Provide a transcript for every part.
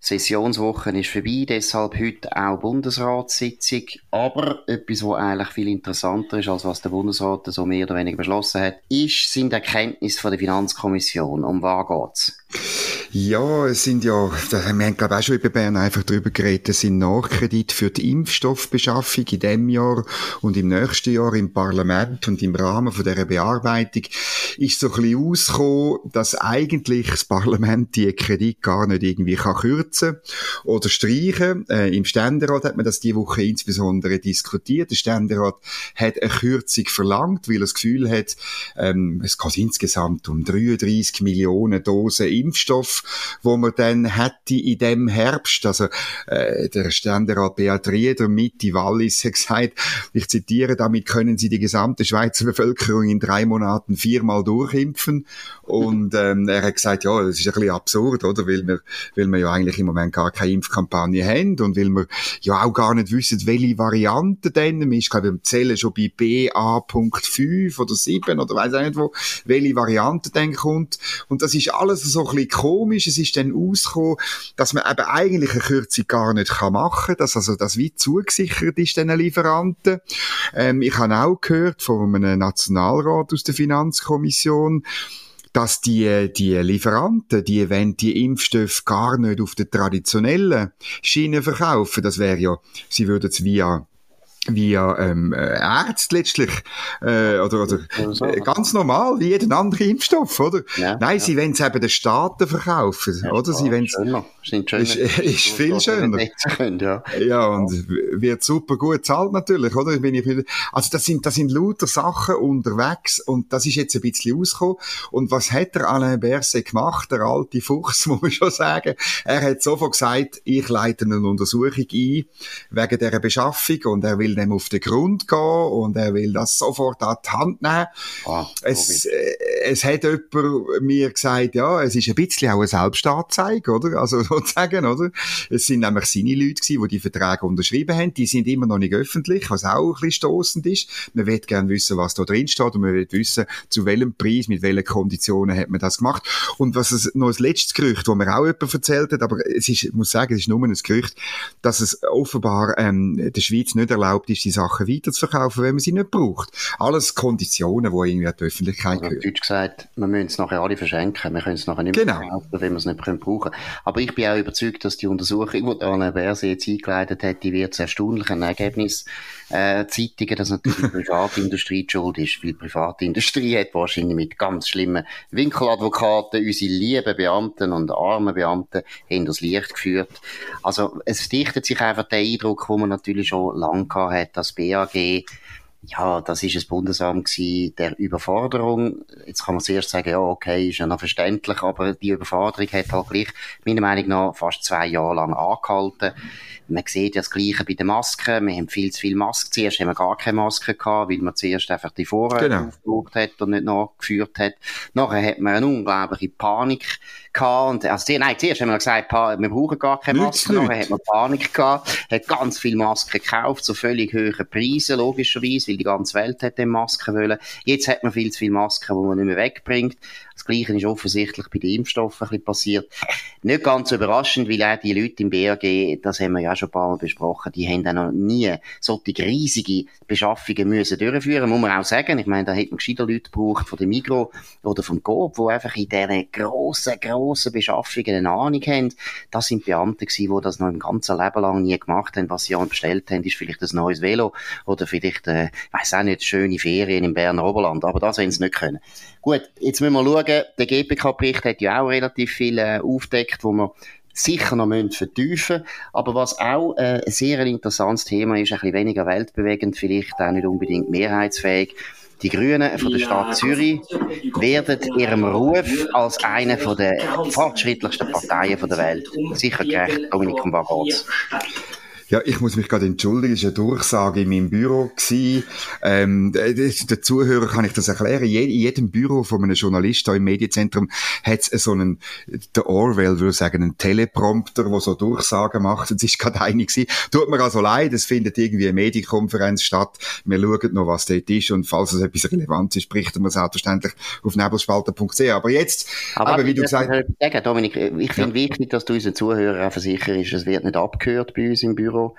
Sessionswoche ist vorbei, deshalb heute auch Bundesratssitzung. Aber etwas, was eigentlich viel interessanter ist, als was der Bundesrat so mehr oder weniger beschlossen hat, ist, sind Erkenntnisse von der Finanzkommission. Um was geht's? Ja, es sind ja, wir haben glaube ich auch schon über Bern einfach darüber geredet, es sind Nachkredite für die Impfstoffbeschaffung in diesem Jahr und im nächsten Jahr im Parlament und im Rahmen von dieser Bearbeitung ist so ein bisschen ausgekommen, dass eigentlich das Parlament die Kredit gar nicht irgendwie kann kürzen oder streichen. Äh, Im Ständerat hat man das die Woche insbesondere diskutiert. Der Ständerat hat eine Kürzung verlangt, weil er das Gefühl hat, ähm, es geht insgesamt um 33 Millionen Dosen Impfstoff, wo man dann hätte in dem Herbst, also äh, der Ständerat Beat Rieder Mitte Wallis hat gesagt, ich zitiere, damit können Sie die gesamte Schweizer Bevölkerung in drei Monaten viermal durchimpfen. Und ähm, er hat gesagt, ja, das ist ein bisschen absurd, oder? Weil wir, weil wir ja eigentlich im Moment gar keine Impfkampagne haben und weil wir ja auch gar nicht wissen, welche Variante denn. Man ist, glaube ich, im Zählen schon bei BA.5 oder 7 oder weiß auch nicht wo, welche Variante denn kommt. Und das ist alles so ein bisschen komisch. Es ist dann ausgekommen, dass man eben eigentlich eine Kürzung gar nicht machen kann, dass also das wie zugesichert ist, den Lieferanten. Ähm, ich habe auch gehört von einem Nationalrat aus der Finanzkommission, dass die, die Lieferanten, die wollen die Impfstoffe gar nicht auf der traditionellen Schiene verkaufen. Das wäre ja, sie würden es via via ähm, äh, Ärzte letztlich äh, oder, oder äh, ganz normal wie jeden anderen Impfstoff, oder? Ja, Nein, ja. sie wollen es eben den Staaten verkaufen, ja, oder? Sie wollen schöner. Ist, ist, ist viel schöner. Können, ja. ja, und wird super gut zahlt natürlich, oder? Bin ich, also das sind, das sind lauter Sachen unterwegs und das ist jetzt ein bisschen ausgekommen. Und was hat der Alain Berset gemacht, der alte Fuchs, muss man schon sagen? Er hat sofort gesagt, ich leite eine Untersuchung ein wegen dieser Beschaffung und er will dem auf den Grund gehen und er will das sofort an die Hand nehmen. Ah, es, äh, es hat jemand mir gesagt, ja, es ist ein bisschen auch eine Selbstanzeige, oder? Also sozusagen, oder? Es sind nämlich seine Leute gewesen, die die Verträge unterschrieben haben. Die sind immer noch nicht öffentlich, was auch ein bisschen stossend ist. Man will gerne wissen, was da drin steht und man will wissen, zu welchem Preis, mit welchen Konditionen hat man das gemacht. Und was es noch das letzte Gerücht, wo mir auch jemand erzählt hat, aber es ist, ich muss sagen, es ist nur ein Gerücht, dass es offenbar ähm, der Schweiz nicht erlaubt ist, die Sachen weiterzuverkaufen, wenn man sie nicht braucht. Alles Konditionen, die irgendwie an die Öffentlichkeit gehören. Deutsch gesagt, wir müssen es nachher alle verschenken. Wir können es nachher nicht mehr genau. verkaufen, wenn wir es nicht können brauchen Aber ich bin auch überzeugt, dass die Untersuchung, die Anne Berse jetzt eingeleitet hat, die wird sehr erstaunlich ein Ergebnis äh, zeitigen, dass natürlich die Privatindustrie die schuld ist. Weil die Privatindustrie hat wahrscheinlich mit ganz schlimmen Winkeladvokaten unsere lieben Beamten und armen Beamten haben das Licht geführt. Also es dichtet sich einfach der Eindruck, wo man natürlich schon lange hat, das BAG ja, das ist ein Bundesamt der Überforderung. Jetzt kann man zuerst sagen, ja, okay, ist ja noch verständlich, aber die Überforderung hat halt gleich, meiner Meinung nach, fast zwei Jahre lang angehalten. Man sieht ja das Gleiche bei den Masken. Wir haben viel zu viele Masken. Zuerst haben wir gar keine Masken gehabt, weil man zuerst einfach die Vorräte genau. aufgebraucht hat und nicht nachgeführt hat. Nachher hat man eine unglaubliche Panik gehabt. Und, also, nein, zuerst haben wir gesagt, wir brauchen gar keine Masken. Nachher hat man Panik gehabt, hat ganz viele Masken gekauft, zu völlig hohen Preisen, logischerweise, weil die ganze Welt hat den Masken wollen. Jetzt hat man viel zu viele Masken, die man nicht mehr wegbringt. Das Gleiche ist offensichtlich bei den Impfstoffen ein bisschen passiert. Nicht ganz überraschend, weil auch die Leute im BAG, das haben wir ja schon ein paar Mal besprochen, die haben auch noch nie solche riesige Beschaffungen müssen durchführen, muss man auch sagen. Ich meine, da hätte man gescheiter Leute gebraucht von der Migro oder vom Coop, die einfach in diesen grossen, grossen Beschaffungen eine Ahnung haben. Das sind Beamte gewesen, die das noch im ganzen Leben lang nie gemacht haben. Was sie auch bestellt haben, ist vielleicht ein neues Velo oder vielleicht, äh, weiß auch nicht, schöne Ferien im Berner Oberland. Aber das wollen sie nicht können. Gut, jetzt müssen wir schauen, der GPK-Bericht hat ja auch relativ viel äh, aufdeckt, wo wir sicher noch müssen vertiefen Aber was auch äh, ein sehr interessantes Thema ist, ein bisschen weniger weltbewegend, vielleicht auch nicht unbedingt mehrheitsfähig. Die Grünen von der Stadt Zürich werden ihrem Ruf als eine von der fortschrittlichsten Parteien der Welt sicher gerecht. Dominik, um was Ja, ich muss mich gerade entschuldigen, es war eine Durchsage in meinem Büro. Ähm, der Zuhörer kann ich das erklären. In jedem Büro von einem Journalist hier im Medienzentrum hat es so einen, der Orwell würde sagen, einen Teleprompter, der so Durchsagen macht. Es ist gerade eine gewesen. Tut mir also leid, es findet irgendwie eine Medienkonferenz statt. Wir schauen noch, was dort ist und falls es etwas Relevantes ist, berichten wir selbstverständlich auf nebelspalter.ch. Aber jetzt, aber, aber wie du gesagt hast. Dominik, ich finde ja. wichtig, dass du unseren Zuhörern versicherst, es wird nicht abgehört bei uns im Büro. lebo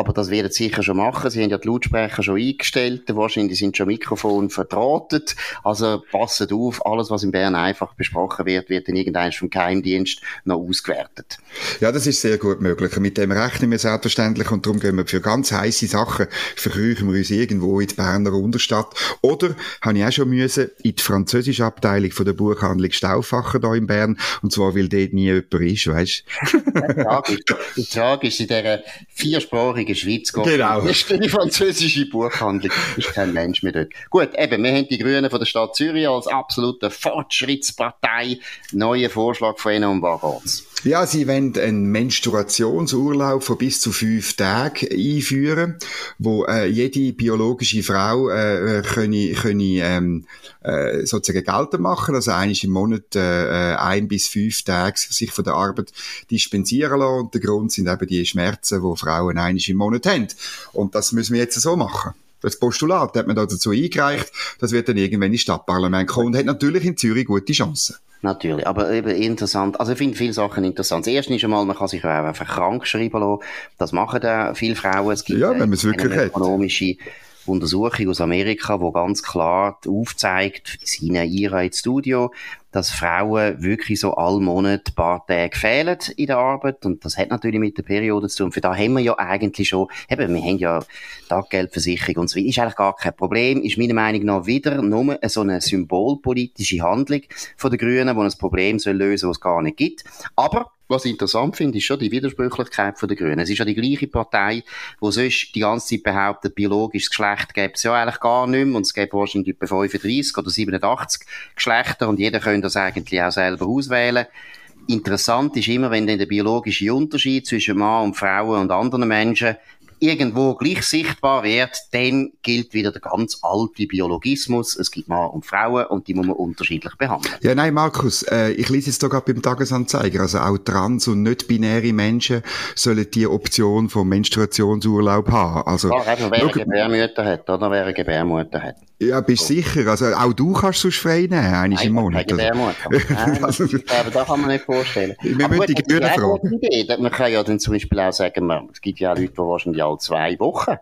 Aber das werden sie sicher schon machen. Sie haben ja die Lautsprecher schon eingestellt. Wahrscheinlich sind schon Mikrofone verdrahtet. Also passet auf, alles, was in Bern einfach besprochen wird, wird in irgendeinem vom Geheimdienst noch ausgewertet. Ja, das ist sehr gut möglich. Mit dem rechnen wir selbstverständlich und darum gehen wir für ganz heiße Sachen, verkrüchen wir uns irgendwo in die Berner Unterstadt. Oder, habe ich auch schon müssen, in die französische Abteilung von der Buchhandlung Stauffacher da in Bern. Und zwar, weil dort nie jemand ist, weißt du? Die Frage ist in dieser viersprachigen Schweiz geht. Genau. Das ist die französische Buchhandlung. Ist kein Mensch mehr dort. Gut, eben, wir haben die Grünen von der Stadt Zürich als absolute Fortschrittspartei. Neuer Vorschlag von ihnen, um was geht's? Ja, sie wollen einen Menstruationsurlaub von bis zu fünf Tagen einführen, wo äh, jede biologische Frau äh, äh könne, könne ähm, äh, sozusagen geltend machen, also eines im Monat äh, äh, ein bis fünf Tage sich von der Arbeit dispensieren lassen. Und der Grund sind eben die Schmerzen, die Frauen eines im Monat haben. Und das müssen wir jetzt so machen. Das Postulat hat man da dazu eingereicht. Das wird dann irgendwann ins Stadtparlament kommen und hat natürlich in Zürich gute Chancen. Natürlich, aber eben interessant. Also ich finde viele Sachen interessant. Das erste ist einmal, man kann sich auch einfach krank schreiben lassen. Das machen da viele Frauen. Es gibt ja, wenn man es wirklich eine ökonomische Untersuchung aus Amerika, wo ganz klar aufzeigt, sie ihre ins Studio, dass Frauen wirklich so all Monat ein paar Tage fehlen in der Arbeit. Und das hat natürlich mit der Periode zu tun. Für da haben wir ja eigentlich schon, eben, wir haben ja Taggeldversicherung und so weiter. Ist eigentlich gar kein Problem. Ist meiner Meinung nach wieder nur so eine symbolpolitische Handlung von den Grünen, die ein Problem soll lösen, das es gar nicht gibt. Aber was ich interessant finde, ist schon die Widersprüchlichkeit der Grünen. Es ist ja die gleiche Partei, die sonst die ganze Zeit behauptet, biologisches Geschlecht gäbe es ja eigentlich gar nicht mehr und es gäbe wahrscheinlich etwa 35 oder 87 Geschlechter und jeder könnte das eigentlich auch selber auswählen. Interessant ist immer, wenn dann der biologische Unterschied zwischen Mann und Frau und anderen Menschen irgendwo gleich sichtbar wird, dann gilt wieder der ganz alte Biologismus. Es gibt Mann und Frauen und die muss man unterschiedlich behandeln. Ja, nein, Markus, äh, ich lese jetzt da gerade beim Tagesanzeiger, also auch trans- und nicht-binäre Menschen sollen die Option vom Menstruationsurlaub haben. Also, ja, eben, wer eine Gebärmutter hat, oder wer eine Gebärmutter hat. Ja, bist du sicher? Also auch du kannst sonst frei nehmen, einmal im Monat. Nein, also, aber das kann man nicht vorstellen. Wir müssen die Gebühren fragen. Man kann ja dann zum Beispiel auch sagen, es gibt ja Leute, die wahrscheinlich alle zwei Wochen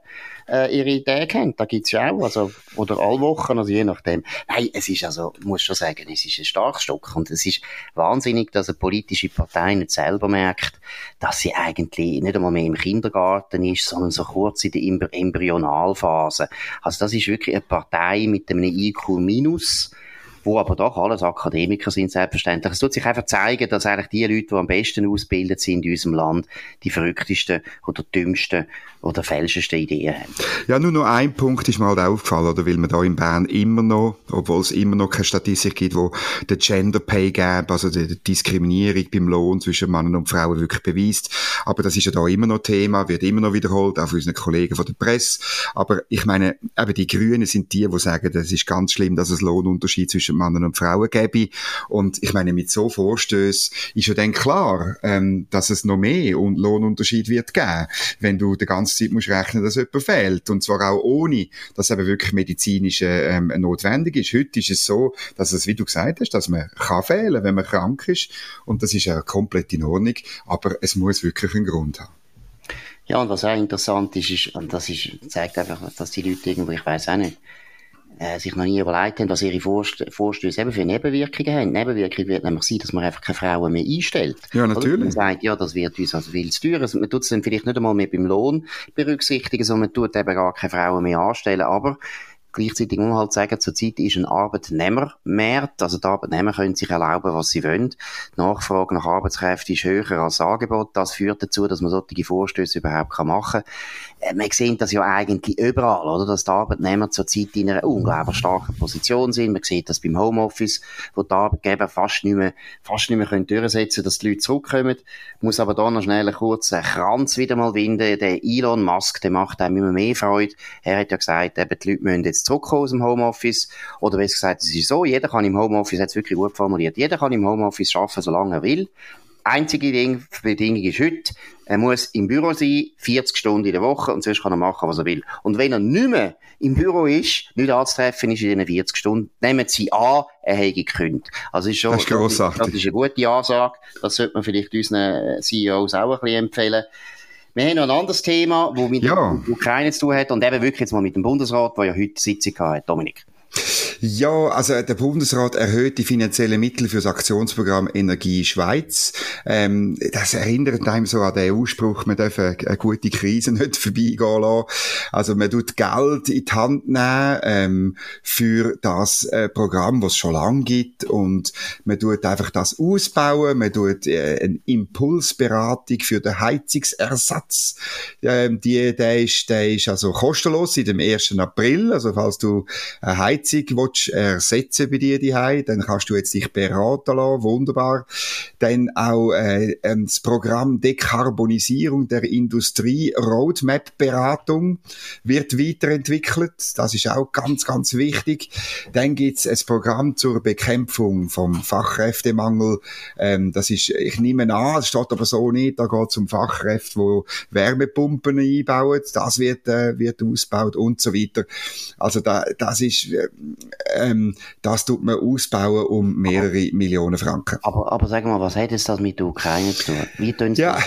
äh, ihre Tage haben. Da gibt's ja auch, also, oder alle Wochen, also je nachdem. Nein, es ist also, muss schon sagen, es ist ein Starkstock und es ist wahnsinnig, dass eine politische Partei nicht selber merkt, dass sie eigentlich nicht einmal mehr im Kindergarten ist, sondern so kurz in der Embryonalphase. Also das ist wirklich eine Partei mit einem IQ minus, wo aber doch alles Akademiker sind, selbstverständlich. Es tut sich einfach zeigen, dass eigentlich die Leute, die am besten ausgebildet sind in unserem Land, die verrücktesten oder dümmsten oder fälschesten Ideen haben. Ja, nur noch ein Punkt ist mir halt aufgefallen, oder, weil man da in Bern immer noch, obwohl es immer noch keine Statistik gibt, wo der Gender Pay Gap, also die Diskriminierung beim Lohn zwischen Männern und Frauen wirklich beweist. Aber das ist ja da immer noch Thema, wird immer noch wiederholt, auch von unseren Kollegen von der Presse. Aber ich meine, eben die Grünen sind die, die sagen, das ist ganz schlimm, dass es Lohnunterschied zwischen Männern und Frauen gäbe. Und ich meine, mit so Vorstößen ist ja dann klar, ähm, dass es noch mehr Lohnunterschied wird geben, wenn du die ganze Zeit musst rechnen, dass jemand fehlt. Und zwar auch ohne, dass eben wirklich medizinisch ähm, notwendig ist. Heute ist es so, dass es, wie du gesagt hast, dass man kann fehlen, wenn man krank ist. Und das ist ja komplett in Ordnung. Aber es muss wirklich einen Grund haben. Ja, und was auch interessant ist, ist, und das ist, zeigt einfach, dass die Leute irgendwo, ich weiß auch nicht, äh, sich noch nie überlegt haben, was ihre Vorst Vorstöße eben für Nebenwirkungen haben. Nebenwirkung wird nämlich sein, dass man einfach keine Frauen mehr einstellt. Ja, natürlich. Oder man sagt, ja, das wird uns also viel zu teuer. Also man tut es dann vielleicht nicht einmal mehr beim Lohn berücksichtigen, sondern man tut eben gar keine Frauen mehr anstellen. Aber Gleichzeitig muss man halt sagen, zurzeit ist ein Arbeitnehmermarkt, also die Arbeitnehmer können sich erlauben, was sie wollen. Die Nachfrage nach Arbeitskräften ist höher als das Angebot. Das führt dazu, dass man solche Vorstöße überhaupt machen kann. äh, man sieht das ja eigentlich überall, oder? Dass die Arbeitnehmer zurzeit in einer unglaublich starken Position sind. Man sieht das beim Homeoffice, wo die Arbeitgeber fast nicht mehr, fast nicht mehr können durchsetzen dass die Leute zurückkommen. Muss aber da noch schnell einen kurzen Kranz wieder mal winden. Der Elon Musk, der macht einem immer mehr Freude. Er hat ja gesagt, eben, die Leute müssen jetzt zurückkommen aus dem Homeoffice. Oder besser gesagt, es ist so, jeder kann im Homeoffice, hat es wirklich gut formuliert, jeder kann im Homeoffice arbeiten, solange er will. Einzige Ding, Bedingung ist heute, er muss im Büro sein, 40 Stunden in der Woche, und sonst kann er machen, was er will. Und wenn er nicht mehr im Büro ist, nicht anzutreffen ist in diesen 40 Stunden, nehmen Sie an, er hätte gekündigt. Also ist schon, das ist grossartig. Das ist eine gute Ansage. Das sollte man vielleicht unseren CEOs auch ein bisschen empfehlen. Wir haben noch ein anderes Thema, das mit ja. der Ukraine zu tun hat, und eben wirklich jetzt mal mit dem Bundesrat, der ja heute Sitzung hat, Dominik. Ja, also der Bundesrat erhöht die finanziellen Mittel für das Aktionsprogramm Energie Schweiz. Ähm, das erinnert einem so an den Ausspruch, man darf eine, eine gute Krise nicht vorbeigehen lassen. Also man tut Geld in die Hand nehmen ähm, für das äh, Programm, was es schon lange gibt und man tut einfach das ausbauen, man tut äh, eine Impulsberatung für den Heizungsersatz. Ähm, die, der, ist, der ist also kostenlos seit dem 1. April, also falls du eine Heizung willst ersetzen bei dir daheim, dann kannst du jetzt dich beraten lassen, wunderbar. Dann auch äh, das Programm Dekarbonisierung der Industrie, Roadmap-Beratung wird weiterentwickelt. Das ist auch ganz, ganz wichtig. Dann gibt's ein Programm zur Bekämpfung vom Fachkräftemangel. Ähm, das ist, ich nehme an, das steht aber so nicht, da geht es um Fachkräfte, die Wärmepumpen einbauen. Das wird, äh, wird ausgebaut und so weiter. Also da, das ist, äh, ähm, das tut man ausbauen um mehrere aber, Millionen Franken. Aber, aber sag mal, was hat es das mit der Ukraine zu tun? Wie tun Sie ja.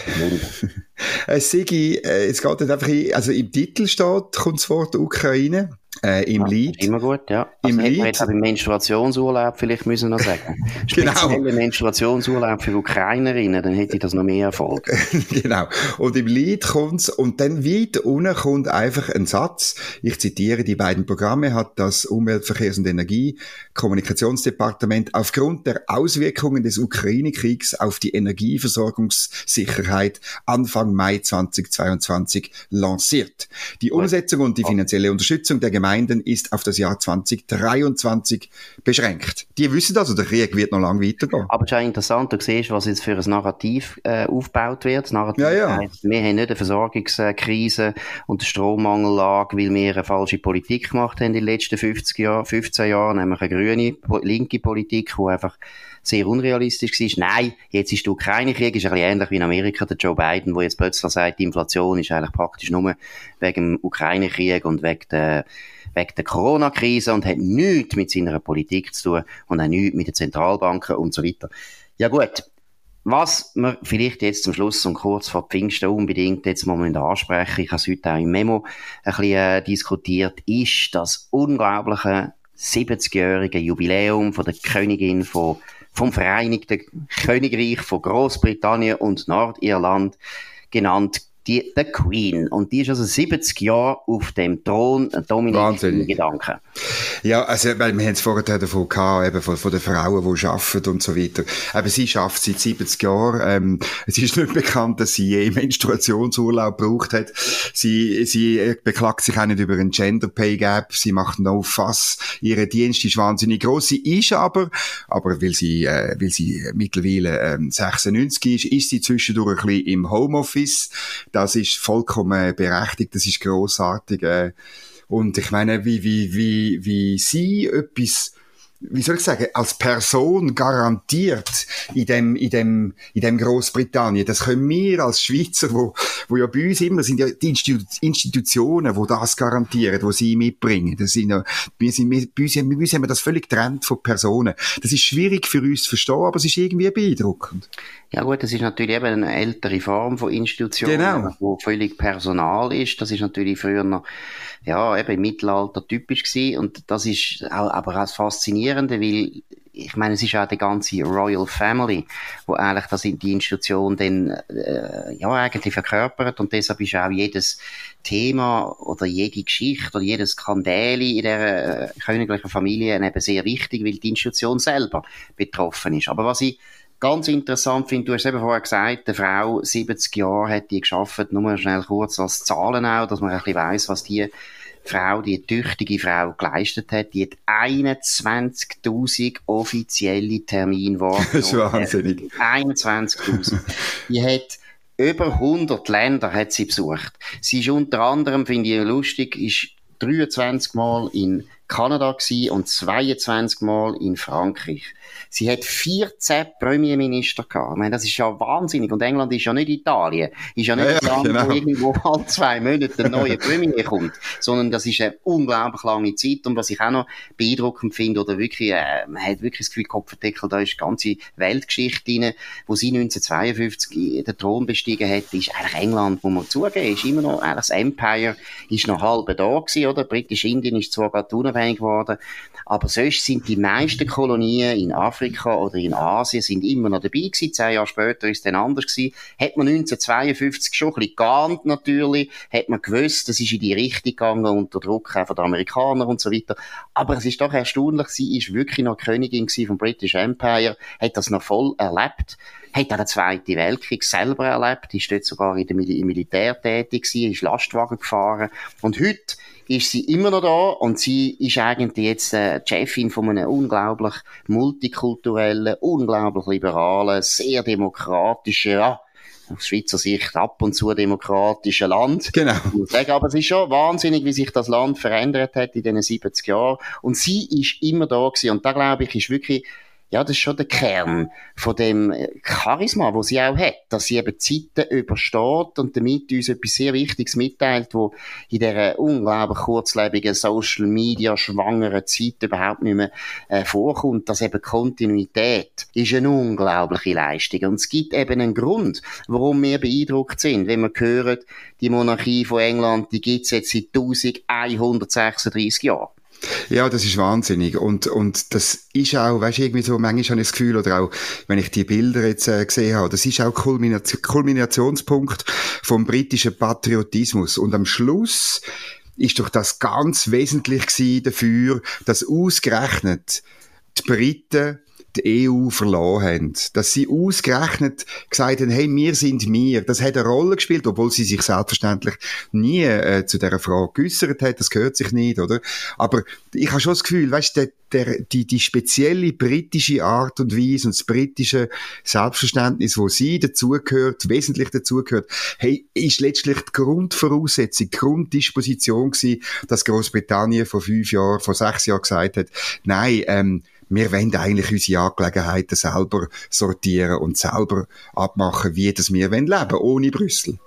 das? Sigi, äh, es geht einfach, also im Titel steht, kommt das Wort Ukraine. Äh, Im ja, Lied. Immer gut, ja. Also Im Lied. Man jetzt auch im Menstruationsurlaub vielleicht müssen noch sagen. genau. Spezielle Menstruationsurlaub für Ukrainerinnen, dann hätte ich das noch mehr Erfolg. genau. Und im Lied kommt's, und dann weit unten kommt einfach ein Satz. Ich zitiere, die beiden Programme hat das Umweltverkehrs- und Energiekommunikationsdepartement aufgrund der Auswirkungen des Ukraine-Kriegs auf die Energieversorgungssicherheit Anfang Mai 2022 lanciert. Die Umsetzung und die finanzielle Unterstützung der Gemeinden Gemeinden ist auf das Jahr 2023 beschränkt. Die wissen das, der Krieg wird noch lange weitergehen. Aber es ist auch interessant, du siehst, was jetzt für ein Narrativ äh, aufgebaut wird. Das Narrativ ja, ja. Heißt, wir haben nicht eine Versorgungskrise und eine Strommangellage, weil wir eine falsche Politik gemacht haben in den letzten 50 Jahren, 15 Jahren, nämlich eine grüne, linke Politik, die einfach sehr unrealistisch war. Nein, jetzt ist der Ukraine-Krieg, ist ein bisschen ähnlich wie in Amerika, der Joe Biden, wo jetzt plötzlich sagt, die Inflation ist eigentlich praktisch nur wegen dem Ukraine-Krieg und wegen der wegen der Corona-Krise und hat nichts mit seiner Politik zu tun und auch nichts mit den Zentralbanken und so weiter. Ja gut, was wir vielleicht jetzt zum Schluss und kurz vor Pfingsten unbedingt jetzt mal ansprechen, ich habe es heute auch im Memo ein bisschen äh, diskutiert, ist das unglaubliche 70-jährige Jubiläum von der Königin von, vom Vereinigten Königreich von Großbritannien und Nordirland genannt die, der Queen. Und die ist also 70 Jahre auf dem Thron. Dominik. Gedanken. Ja, also, weil wir haben es vorher davon gehabt, eben von, von den Frauen, die arbeiten und so weiter. Aber sie schafft seit 70 Jahren. Ähm, es ist nicht bekannt, dass sie je Menstruationsurlaub gebraucht hat. Sie, sie beklagt sich auch nicht über einen Gender Pay Gap. Sie macht no fuss. Ihre Dienst ist wahnsinnig groß. Sie ist aber, aber weil sie, äh, weil sie mittlerweile ähm, 96 ist, ist sie zwischendurch ein bisschen im Homeoffice das ist vollkommen berechtigt, das ist großartig. Äh. Und ich meine, wie, wie, wie, wie sie etwas wie soll ich sagen, als Person garantiert in dem, in dem, in dem Großbritannien. Das können wir als Schweizer, wo, wo ja bei uns immer sind ja die Institutionen, wo das garantieren, wo sie mitbringen. Das sind ja, wir sind, wir, bei, uns, bei uns haben wir das völlig getrennt von Personen. Das ist schwierig für uns zu verstehen, aber es ist irgendwie beeindruckend. Ja gut, das ist natürlich eben eine ältere Form von Institutionen, genau. wo völlig Personal ist. Das ist natürlich früher noch, ja, eben im Mittelalter typisch gewesen. Und das ist aber auch das Faszinierende, weil ich meine, es ist auch die ganze Royal Family, wo eigentlich das in die Institution dann äh, ja eigentlich verkörpert und deshalb ist auch jedes Thema oder jede Geschichte oder jedes Skandal in der äh, königlichen Familie eben sehr wichtig, weil die Institution selber betroffen ist. Aber was ich ganz interessant finde, du hast eben vorher gesagt, eine Frau, 70 Jahre hat die geschafft, nur schnell kurz als Zahlen auch, dass man ein bisschen weiss, was die Frau, die tüchtige Frau geleistet hat, die hat 21.000 offizielle Termine wahrgenommen. Das ist wahnsinnig. 21.000. die hat über 100 Länder hat sie besucht. Sie ist unter anderem, finde ich lustig, ist 23 Mal in Kanada und 22 Mal in Frankreich. Sie hat 14 Premierminister gehabt. Ich meine, das ist ja wahnsinnig. Und England ist ja nicht Italien. Ist ja nicht ja, Land, genau. wo irgendwo alle zwei Monate ein neuer Premier kommt. Sondern das ist eine unglaublich lange Zeit. Und was ich auch noch beeindruckend finde, oder wirklich, äh, man hat wirklich das Gefühl, Kopfendeckel, da ist die ganze Weltgeschichte drin, wo sie 1952 den Thron bestiegen hat, ist eigentlich England, wo man zugeben, ist immer noch, eigentlich das Empire ist noch halb da gewesen, oder? Britisch-Indien ist zwar gerade unabhängig geworden, aber sonst sind die meisten Kolonien in Afrika oder in Asien sind immer noch dabei gewesen. Zehn Jahre später ist es dann anders gewesen. Hat man 1952 schon ein bisschen natürlich. Hat man gewusst, das ist in die Richtung gegangen unter Druck von den Amerikanern und so weiter. Aber es ist doch erstaunlich, sie ist wirklich noch Königin vom British Empire, hat das noch voll erlebt hat auch den Zweiten Weltkrieg selber erlebt, ist dort sogar in der Mil im Militär tätig gewesen, ist Lastwagen gefahren. Und heute ist sie immer noch da und sie ist eigentlich jetzt äh, Chefin von einem unglaublich multikulturellen, unglaublich liberalen, sehr demokratischen, ja, aus Schweizer Sicht ab und zu demokratischen Land. Genau. aber es ist schon wahnsinnig, wie sich das Land verändert hat in diesen 70 Jahren. Und sie ist immer da gewesen. Und da glaube ich, ist wirklich ja, das ist schon der Kern von dem äh, Charisma, wo sie auch hat, dass sie eben Zeiten übersteht und damit uns etwas sehr Wichtiges mitteilt, wo in dieser unglaublich kurzlebigen Social Media schwangeren Zeit überhaupt nicht mehr äh, vorkommt, dass eben Kontinuität ist eine unglaubliche Leistung und es gibt eben einen Grund, warum wir beeindruckt sind, wenn wir hören, die Monarchie von England, die gibt's jetzt seit 1136 Jahren. Ja, das ist wahnsinnig. Und, und das ist auch, weißt du, irgendwie so, manchmal habe ich das Gefühl, oder auch, wenn ich die Bilder jetzt äh, gesehen habe, das ist auch Kulmination, Kulminationspunkt vom britischen Patriotismus. Und am Schluss ist doch das ganz wesentlich gewesen dafür, dass ausgerechnet die Briten die EU verloren haben. Dass sie ausgerechnet gesagt haben, hey, wir sind wir. Das hat eine Rolle gespielt, obwohl sie sich selbstverständlich nie äh, zu dieser Frage geäussert hat. Das gehört sich nicht, oder? Aber ich habe schon das Gefühl, weißt du, der, die, die spezielle britische Art und Weise und das britische Selbstverständnis, wo sie dazugehört, wesentlich dazugehört, hey, ist letztlich die Grundvoraussetzung, die Grunddisposition gewesen, dass Großbritannien vor fünf Jahren, vor sechs Jahren gesagt hat, nein, ähm, wir wollen eigentlich unsere Angelegenheiten selber sortieren und selber abmachen, wie das wir leben wollen, ohne Brüssel.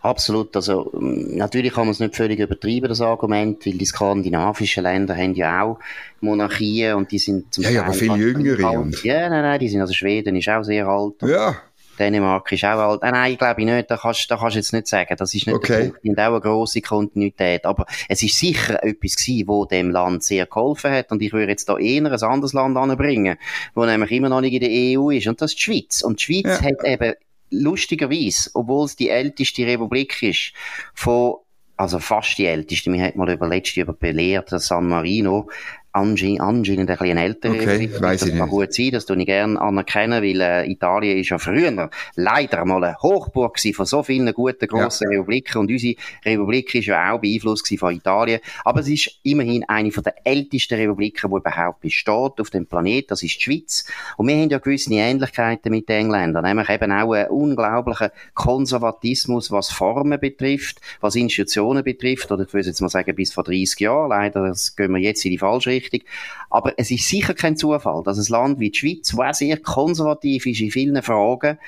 Absolut. Also, ähm, natürlich kann man es nicht völlig übertreiben, das Argument, weil die skandinavischen Länder haben ja auch Monarchien und die sind zum ja, Teil. Ja, aber viel jüngere. Und... Ja, nein, nein, die sind, also Schweden ist auch sehr alt. Ja. Dänemark ist auch alt. Nein, nein, glaube ich nicht. Da kannst, da kannst du jetzt nicht sagen. Das ist nicht okay. der Punkt. Die haben auch eine grosse Kontinuität. Aber es ist sicher etwas gewesen, wo dem Land sehr geholfen hat. Und ich würde jetzt da eher ein anderes Land anbringen, wo nämlich immer noch nicht in der EU ist. Und das ist die Schweiz. Und die Schweiz ja. hat eben lustigerweise, obwohl es die älteste Republik ist, von also fast die älteste. Mir hat mal über letzte über belehrt, San Marino anscheinend, anscheinend ein bisschen älter okay. Weiss das kann nicht. gut sein, das tue ich gerne anerkennen, weil äh, Italien ist ja früher leider mal eine Hochburg von so vielen guten, grossen ja. Republiken. Und unsere Republik ist ja auch beeinflusst von Italien, aber es ist immerhin eine von der ältesten Republiken, die überhaupt besteht auf dem Planet, das ist die Schweiz. Und wir haben ja gewisse Ähnlichkeiten mit den Engländern, nämlich eben auch einen unglaublichen Konservatismus, was Formen betrifft, was Institutionen betrifft, oder ich würde jetzt mal sagen, bis vor 30 Jahren, leider das gehen wir jetzt in die falsche Richtung, richtig. Aber es ist sicher kein Zufall, dass ein Land wie die Schweiz, das sehr konservativ ist in vielen Fragen,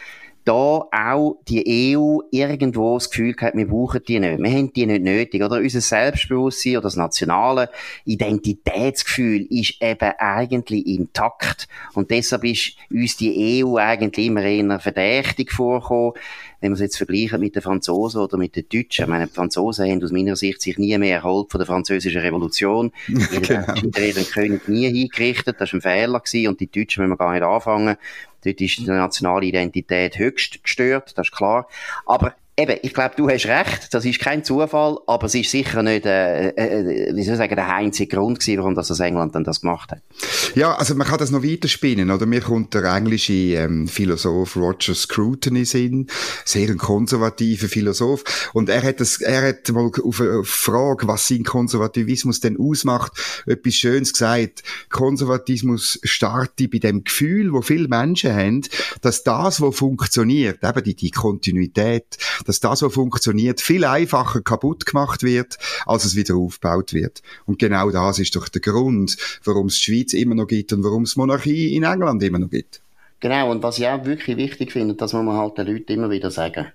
da auch die EU irgendwo das Gefühl hat, wir brauchen die nicht. Wir haben die nicht nötig, oder? Unser Selbstbewusstsein oder das nationale Identitätsgefühl ist eben eigentlich intakt. Und deshalb ist uns die EU eigentlich immer eher verdächtig vorgekommen wenn man es jetzt vergleicht mit den Franzosen oder mit den Deutschen, ich meine, die Franzosen haben aus meiner Sicht sich nie mehr erholt von der französischen Revolution. genau. den König nie hingerichtet, das war ein Fehler gewesen, und die Deutschen müssen wir gar nicht anfangen. Dort ist die nationale Identität höchst gestört, das ist klar. Aber Eben, ich glaube, du hast recht, das ist kein Zufall, aber es ist sicher nicht, äh, äh, wie soll ich sagen, der einzige Grund gewesen, warum das, das England dann das gemacht hat. Ja, also man kann das noch weiterspinnen, oder? Mir kommt der englische ähm, Philosoph Roger Scruton in sehr ein konservativer Philosoph, und er hat das, er hat mal auf eine Frage, was sein Konservativismus denn ausmacht, etwas Schönes gesagt. Konservatismus startet bei dem Gefühl, wo viele Menschen haben, dass das, was funktioniert, eben die, die Kontinuität, dass das, was funktioniert, viel einfacher kaputt gemacht wird, als es wieder aufgebaut wird. Und genau das ist doch der Grund, warum es die Schweiz immer noch gibt und warum es Monarchie in England immer noch gibt. Genau, und was ich auch wirklich wichtig finde, das muss man halt den Leuten immer wieder sagen.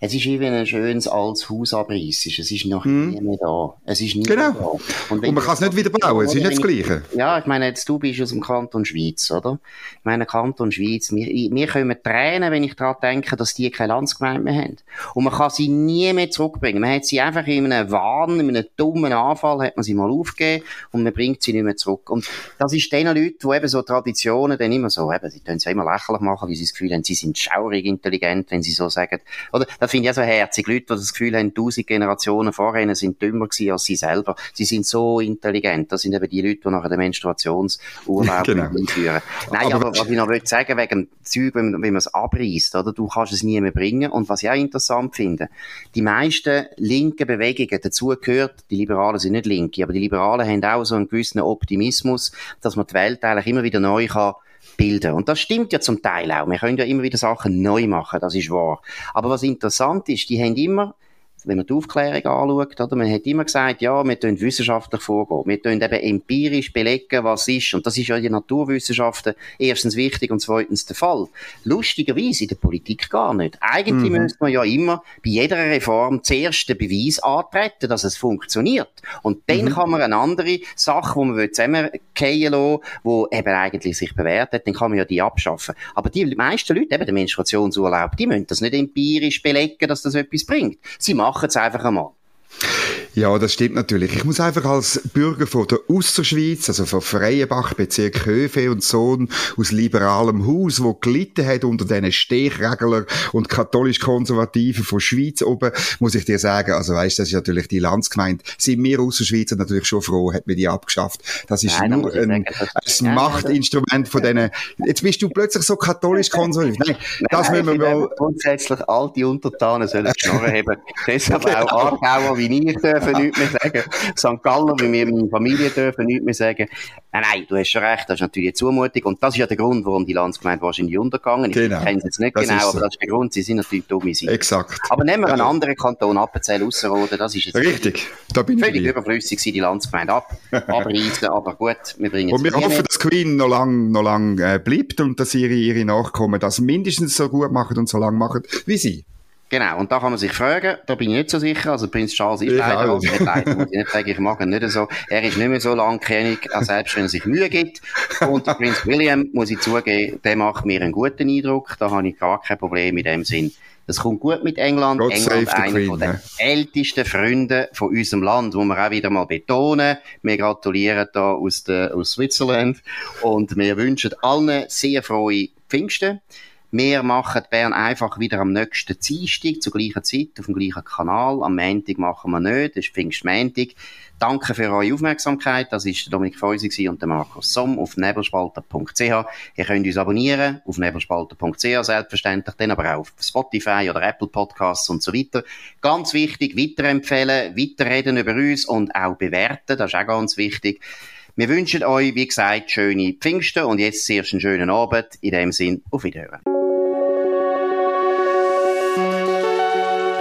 Es ist wie wenn ein schönes altes Haus abreißt. Es ist noch hm. nie mehr da. Es ist nie genau. da. Und, und man kann es nicht wieder bauen. Es ist nicht das Gleiche. Ja, ich meine, jetzt du bist aus dem Kanton Schweiz, oder? Ich meine, Kanton Schweiz, wir, wir können tränen, wenn ich daran denke, dass die keine Landsgemeinde mehr haben. Und man kann sie nie mehr zurückbringen. Man hat sie einfach in einem Wahn, in einem dummen Anfall, hat man sie mal aufgegeben und man bringt sie nicht mehr zurück. Und das ist den Leuten, die eben so Traditionen dann immer so, eben, sie können es immer lächerlich machen, wie sie das Gefühl haben, sie sind schaurig intelligent, wenn sie so sagen. Oder? Das finde ich auch so herzig. Leute, die das Gefühl haben, tausend Generationen vor ihnen sind dümmer gewesen als sie selber. Sie sind so intelligent. Das sind eben die Leute, die nachher den Menstruationsurlaub genau. einführen. Nein, aber, aber was ich noch will sagen, wegen dem Zeug, wenn, wenn man es abreißt, oder? Du kannst es nie mehr bringen. Und was ich auch interessant finde, die meisten linken Bewegungen, dazu gehört, die Liberalen sind nicht linke, aber die Liberalen haben auch so einen gewissen Optimismus, dass man die Welt eigentlich immer wieder neu kann bilden. Und das stimmt ja zum Teil auch. Wir können ja immer wieder Sachen neu machen, das ist wahr. Aber was interessant ist, die haben immer wenn man die Aufklärung anschaut, oder, man hat immer gesagt, ja, wir tun wissenschaftlich vorgehen. Wir tun eben empirisch belegen, was ist. Und das ist ja in den Naturwissenschaften erstens wichtig und zweitens der Fall. Lustigerweise in der Politik gar nicht. Eigentlich mhm. müsste man ja immer bei jeder Reform zuerst den Beweis antreten, dass es funktioniert. Und dann mhm. kann man eine andere Sache, die man zusammenkehren lassen die eben eigentlich sich bewährt hat, dann kann man ja die abschaffen. Aber die meisten Leute, eben der Menstruationsurlaub, die müssen das nicht empirisch belegen, dass das etwas bringt. Sie machen machen es einfach einmal. Ja, das stimmt natürlich. Ich muss einfach als Bürger von der Ausserschweiz, also von Freienbach, Bezirk Höfe und Sohn aus liberalem Haus, wo gelitten hat unter diesen Stechregler und katholisch-konservativen von Schweiz oben, muss ich dir sagen, also weißt, das ist natürlich die Landsgemeinde, sind wir Ausserschweizer natürlich schon froh, hat mir die abgeschafft. Das ist Nein, nur ein, ein Machtinstrument von denen, jetzt bist du plötzlich so katholisch-konservativ. Nein, Nein, das müssen wir mal... Grundsätzlich alte Untertanen sollen Schnorren haben. Deshalb auch Aargauer wie ich dürfen nichts mehr sagen. St. Galler, wie wir meine Familie dürfen nichts mehr sagen. Nein, nein, du hast schon recht, das ist natürlich eine Zumutung. Und das ist ja der Grund, warum die Landsgemeinde wahrscheinlich untergegangen ist. Genau. Ich kenne es jetzt nicht das genau, aber so. das ist der Grund. Sie sind natürlich dumme Seite. Exakt. Aber nehmen wir einen anderen Kanton, Appenzell, Ausserrhoden, das ist jetzt Richtig, da bin völlig ich überflüssig, sie die Landsgemeinde ab, abreißen, aber gut, wir bringen Und wir hoffen, mit. dass Queen noch lang, noch lang äh, bleibt und dass ihre, ihre Nachkommen das mindestens so gut machen und so lang machen wie sie. Genau, und da kann man sich fragen, da bin ich nicht so sicher, also Prinz Charles ist leider, also nicht leider, muss ich nicht sagen, ich mag ihn nicht so, er ist nicht mehr so langkennig, selbst wenn er sich Mühe gibt. Und Prinz William, muss ich zugeben, der macht mir einen guten Eindruck, da habe ich gar kein Problem in dem Sinn. Das kommt gut mit England. God England einer Queen, der ältesten Freunde von unserem Land, wo wir auch wieder mal betonen. Wir gratulieren da aus, der, aus Switzerland und wir wünschen allen sehr frohe Pfingsten. Wir machen Bern einfach wieder am nächsten Dienstag zur gleichen Zeit auf dem gleichen Kanal. Am Montag machen wir nicht, das ist Pfingstmontag. Danke für eure Aufmerksamkeit. Das ist Dominik Feusi und der Markus Somm auf nebelspalter.ch. Ihr könnt uns abonnieren auf nebelspalter.ch selbstverständlich, dann aber auch auf Spotify oder Apple Podcasts und so weiter. Ganz wichtig, weiterempfehlen, weiterreden über uns und auch bewerten, das ist auch ganz wichtig. Wir wünschen euch, wie gesagt, schöne Pfingsten und jetzt zuerst einen schönen Abend. In dem Sinn, auf Wiederhören.